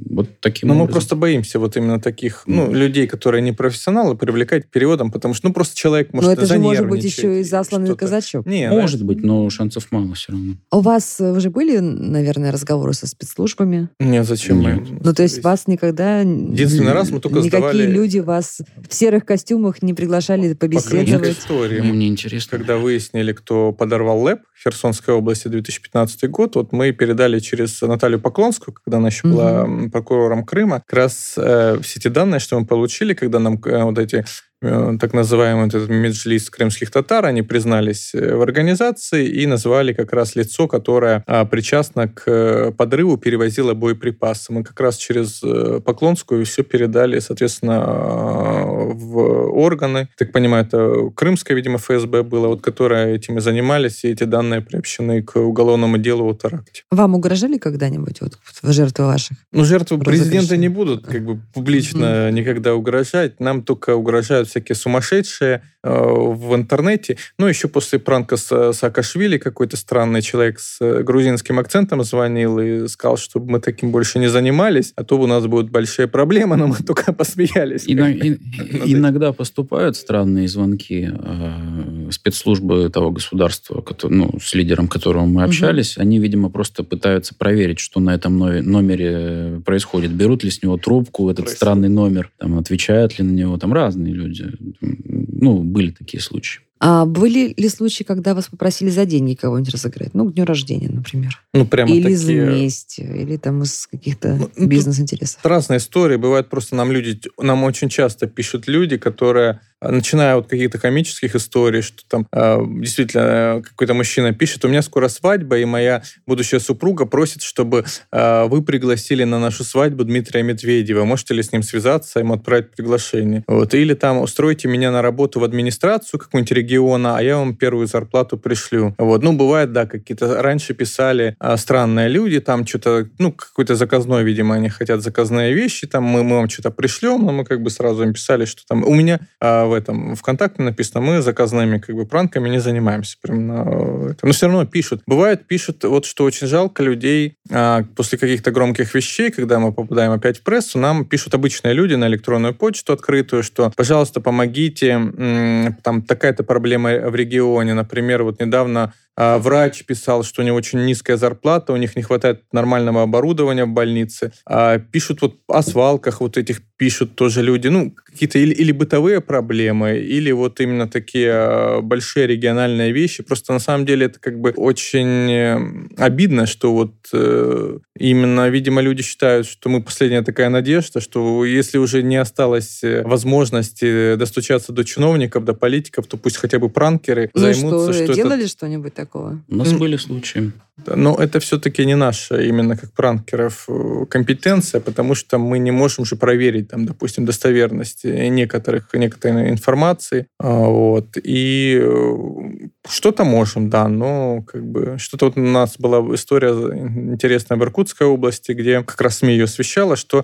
Вот таким Но образом. мы просто боимся вот именно таких ну, людей, которые не профессионалы, привлекать к переводам, потому что ну просто человек может Но это же может быть еще и засланный казачок. Не, Может быть, но шансов мало все равно. А У вас э, уже были, наверное, разговоры со спецслужбами? Не, зачем Нет. мы? Ну, то есть вас никогда... Единственный раз мы только Никакие сдавали- люди вас в серых костюмах не приглашали По побеседовать? истории. Мне интересно. Когда выяснили, кто подорвал ЛЭП в Херсонской области 2015 год, вот мы передали через Наталью Поклонскую, когда она еще была м, прокурором Крыма, как раз э, все те данные, что мы получили, когда нам э, вот эти так называемый этот меджлис крымских татар, они признались э, в организации и назвали как раз лицо, которое а, причастно к э, подрыву, перевозило боеприпасы. Мы как раз через э, Поклонскую все передали, соответственно, э, в органы. Так понимаю, это крымское, видимо, ФСБ было, вот которое этим и занимались, и эти данные приобщены к уголовному делу о теракте. Вам угрожали когда-нибудь вот, жертвы ваших? Ну, жертвы президента не будут как бы публично никогда угрожать. Нам только угрожают всякие сумасшедшие э, в интернете. Ну, еще после пранка с Саакашвили какой-то странный человек с э, грузинским акцентом звонил и сказал, чтобы мы таким больше не занимались, а то у нас будут большие проблемы, но мы [LAUGHS] только посмеялись. Ино- и- этим. Иногда поступают странные звонки э, спецслужбы того государства, кото- ну, с лидером которого мы общались. Они, видимо, просто пытаются проверить, что на этом но- номере происходит. Берут ли с него трубку, этот Происходит. странный номер, там, отвечают ли на него. Там разные люди. Ну, были такие случаи. А были ли случаи, когда вас попросили за деньги кого-нибудь разыграть? Ну, к дню рождения, например. Ну, прямо или такие... мести, или там из каких-то Ну, тут- бизнес-интересов. Разные истории. Бывает просто нам люди, нам очень часто пишут люди, которые, начиная от каких-то комических историй, что там а, действительно э, какой-то мужчина пишет, у меня скоро свадьба, и моя будущая супруга просит, чтобы а, вы пригласили на нашу свадьбу Дмитрия Медведева. Можете ли с ним связаться, ему отправить приглашение? Вот. Или там устройте меня на работу в администрацию какого-нибудь региона, а я вам первую зарплату пришлю. Вот. Ну, бывает, да, какие-то раньше писали а, странные люди, там что-то, ну, какой-то заказной, видимо, они хотят заказные вещи, там мы, мы вам что-то пришлем, но мы как бы сразу им писали, что там... У меня а, в этом ВКонтакте написано, мы заказными как бы пранками не занимаемся. Прям на. Но все равно пишут. Бывает, пишут, вот что очень жалко людей а, после каких-то громких вещей, когда мы попадаем опять в прессу, нам пишут обычные люди на электронную почту открытую, что, пожалуйста, помогите, там такая-то проблема в регионе. Например, вот недавно врач писал, что у него очень низкая зарплата, у них не хватает нормального оборудования в больнице. А, Пишут вот о свалках вот этих пишут тоже люди, ну, какие-то или, или бытовые проблемы, или вот именно такие а, большие региональные вещи. Просто на самом деле это как бы очень э, обидно, что вот э, именно, видимо, люди считают, что мы последняя такая надежда, что если уже не осталось э, возможности достучаться до чиновников, до политиков, то пусть хотя бы пранкеры Ну займутся, что, что делали что-нибудь такого? У нас были случаи. Но это все-таки не наша, именно как пранкеров, э, компетенция, потому что мы не можем же проверить, там, допустим, достоверность э, некоторых, некоторой информации. А, Вот. И э, что-то можем, да, но как бы что-то вот у нас была история интересная в Иркутской области, где как раз СМИ ее освещала, что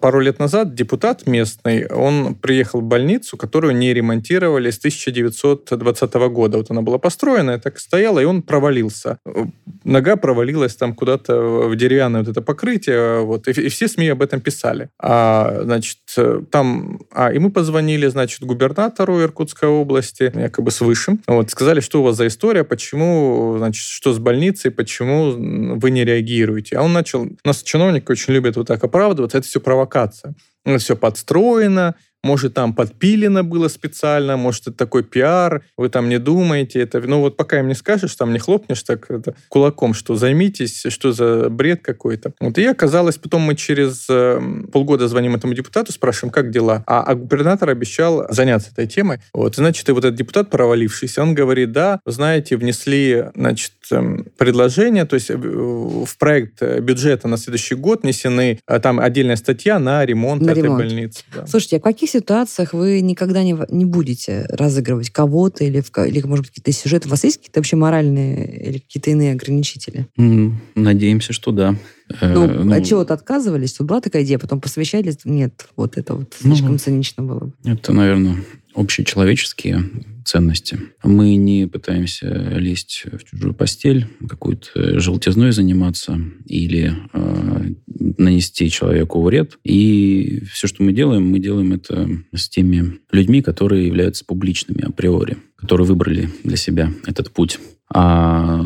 пару лет назад депутат местный, он приехал в больницу, которую не ремонтировали с 1920 года. Вот она была построена, и так стояла, и он провалился нога провалилась там куда-то в деревянное вот это покрытие, вот, и, и все СМИ об этом писали. А, значит, там, а, и мы позвонили, значит, губернатору Иркутской области, якобы с высшим, вот, сказали, что у вас за история, почему, значит, что с больницей, почему вы не реагируете. А он начал, у нас чиновники очень любят вот так оправдываться, это все провокация. Все подстроено, может, там подпилено было специально, может, это такой пиар, вы там не думаете. Это, ну, вот пока им не скажешь, там не хлопнешь так это, кулаком, что займитесь, что за бред какой-то. Вот и оказалось, потом мы через э, полгода звоним этому депутату, спрашиваем, как дела. А, а губернатор обещал заняться этой темой. Вот, значит, и вот этот депутат провалившийся, он говорит, да, знаете, внесли, значит, эм, предложение, то есть э, в проект э, бюджета на следующий год внесены э, там отдельная статья на ремонт На этой ремонт. больницы. да. Слушайте, а в каких ситуациях вы никогда не, не будете разыгрывать кого-то или, в, или, может быть, какие-то сюжеты? У вас есть какие-то вообще моральные или какие-то иные ограничители? Надеемся, что да. Э, Ну, ну, от чего-то отказывались? Вот была такая идея, потом посвящались? Нет, вот это вот Ну, слишком цинично было. бы. Это, наверное, общечеловеческие ценности. Мы не пытаемся лезть в чужую постель, какой-то желтизной заниматься или э, нанести человеку вред. И все, что мы делаем, мы делаем это с теми людьми, которые являются публичными априори, которые выбрали для себя этот путь. А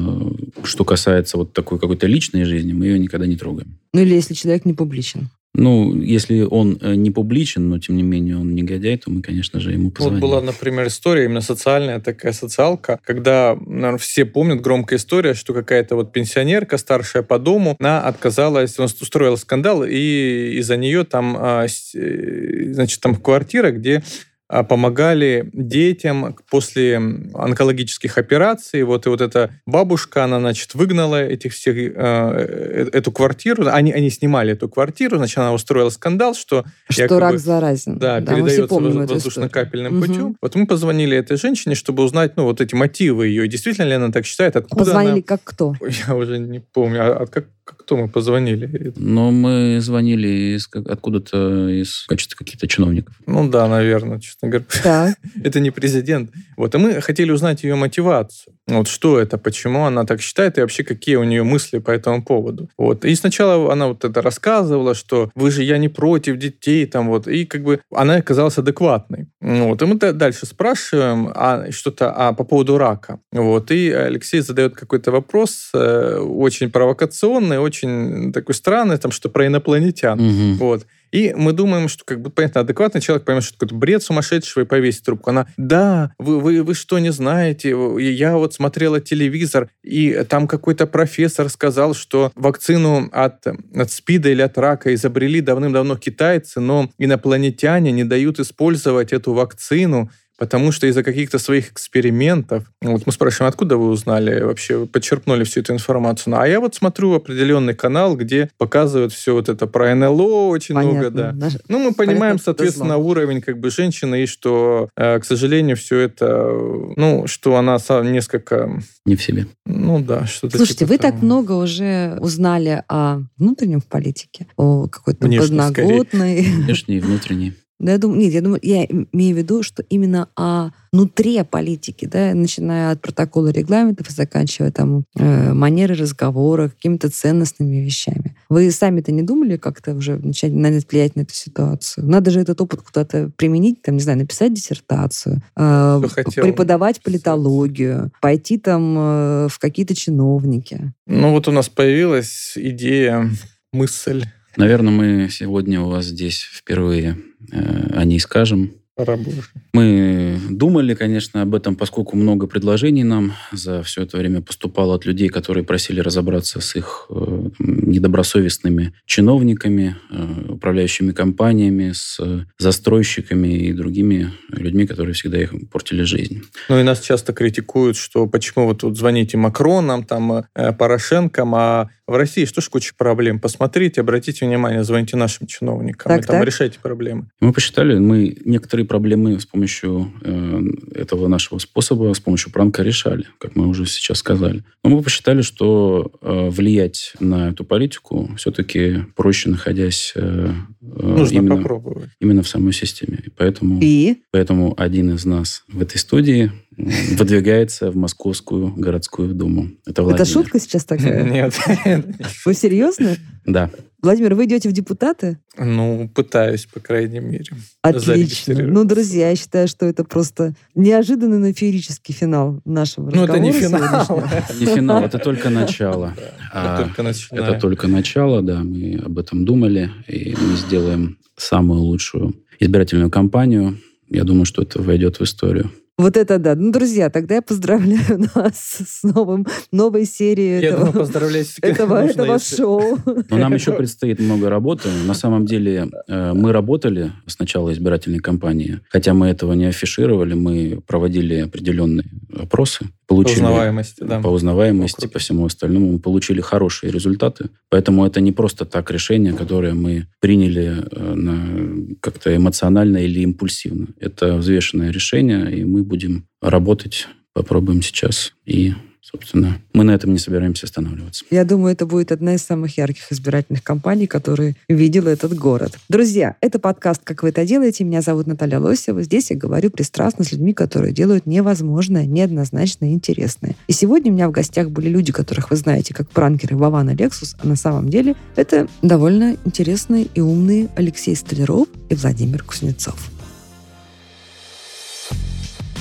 что касается вот такой какой-то личной жизни, мы ее никогда не трогаем. Ну, или если человек не публичен. Ну, если он э, не публичен, но тем не менее он негодяй, то мы, конечно же, ему Вот позвоним. была, например, история, именно социальная такая социалка, когда, наверное, все помнят громкая история, что какая-то вот пенсионерка, старшая по дому, она отказалась, она устроила скандал, и из-за нее там, а, э, значит, там квартира, где помогали детям после онкологических операций. Вот и вот эта бабушка, она, значит, выгнала этих всех, э, э, эту квартиру. Они, они снимали эту квартиру, значит, она устроила скандал, что Что якобы- рак заразен. да, все передается воздушно-капельным историю. путем. Вот мы позвонили этой женщине, чтобы узнать, ну, вот эти мотивы ее. Действительно ли она так считает? Откуда Позвонили она... как кто? [LAUGHS] Я уже не помню. А, а как, как кто мы позвонили? Но мы звонили из, откуда-то из в качестве каких-то чиновников. Ну да, наверное, честно говоря. Так. [LAUGHS] это не президент. Вот, и мы хотели узнать ее мотивацию. Вот что это, почему она так считает, и вообще какие у нее мысли по этому поводу. Вот. И сначала она вот это рассказывала, что вы же, я не против детей, там вот, и как бы она оказалась адекватной. Вот. И мы дальше спрашиваем а, что-то а, по поводу рака. Вот. И Алексей задает какой-то вопрос э, очень провокационный, очень такой странный, там что про инопланетян. Мгм. Вот. И мы думаем, что, как бы, понятно, адекватный человек поймет, что какой-то бред сумасшедшего и повесит трубку. Она, да, вы, вы, вы что, не знаете? Я вот смотрела телевизор, и там какой-то профессор сказал, что вакцину от, от СПИДа или от рака изобрели давным-давно китайцы, но инопланетяне не дают использовать эту вакцину, потому что из-за каких-то своих экспериментов, вот мы спрашиваем, откуда вы узнали вообще, вы подчерпнули всю эту информацию? Ну, а я вот смотрю определенный канал, где показывают все вот это про НЛО очень много, да. Понятно. Наш- Ну, мы понимаем, Понятно, соответственно, уровень как бы женщины, и что, э, к сожалению, все это, ну, что она сам несколько, Не в себе. ну да, что-то Слушайте, типа вы так того. много уже узнали о внутреннем в политике, о какой-то подноготной. Внешний и внутренний. Да, я думаю, нет, я думаю, я имею в виду, что именно о внутри политики, да, начиная от протокола регламентов и заканчивая там э, манеры разговора, какими-то ценностными вещами. Вы сами-то не думали как-то уже начать, начать влиять на эту ситуацию? Надо же этот опыт куда-то применить, там, не знаю, написать диссертацию, э, преподавать политологию, пойти там э, в какие-то чиновники. Ну, вот у нас появилась идея, мысль, Наверное, мы сегодня у вас здесь впервые э, о ней скажем. Пора бы уже. Мы думали, конечно, об этом, поскольку много предложений нам за все это время поступало от людей, которые просили разобраться с их э, недобросовестными чиновниками, э, управляющими компаниями, с застройщиками и другими людьми, которые всегда их портили жизнь. Ну и нас часто критикуют, что почему вы тут звоните Макронам, там, э, Порошенком, а в России что ж куча проблем. Посмотрите, обратите внимание, звоните нашим чиновникам, Так, и там так. решайте проблемы. Мы посчитали, мы некоторые проблемы с помощью э, этого нашего способа, с помощью пранка решали, как мы уже сейчас сказали. Но мы посчитали, что э, влиять на эту политику все-таки проще, находясь э, э, Нужно именно, попробовать. именно в самой системе. И поэтому, И поэтому один из нас в этой студии м, выдвигается в Московскую городскую думу. Это это шутка сейчас такая? [LAUGHS] [LAUGHS] Нет. Вы серьезно? Да. Владимир, вы идете в депутаты? Ну, пытаюсь, по крайней мере. Отлично. Ну, друзья, я считаю, что это просто неожиданный, но феерический финал нашего Ну, это не разговора финал. [LAUGHS] Не финал, это только начало. А, только начинаем. Это только начало, да, мы об этом думали, и мы сделаем самую лучшую избирательную кампанию. Я думаю, что это войдет в историю. Вот это да. Ну, друзья, тогда я поздравляю [LAUGHS] нас с новым, новой серией Я думаю, этого, поздравлять этого, нужно, этого если- шоу. Но нам еще предстоит много работы. На самом деле э, мы работали с начала избирательной кампании, хотя мы этого не афишировали, мы проводили определенные опросы, По получили узнаваемости, да. по узнаваемости, Округ. по всему остальному, мы получили хорошие результаты. Поэтому это не просто так решение, которое мы приняли э, на- как-то эмоционально или импульсивно. Это взвешенное решение, и мы будем работать, попробуем сейчас и собственно, мы на этом не собираемся останавливаться. Я думаю, это будет одна из самых ярких избирательных кампаний, которые видел этот город. Друзья, это подкаст «Как вы это делаете?». Меня зовут Наталья Лосева. Здесь я говорю пристрастно с людьми, которые делают невозможное, неоднозначное и интересное. И сегодня у меня в гостях были люди, которых вы знаете как пранкеры Вован и Лексус, а на самом деле это довольно интересные и умные Алексей Столяров и Владимир Кузнецов.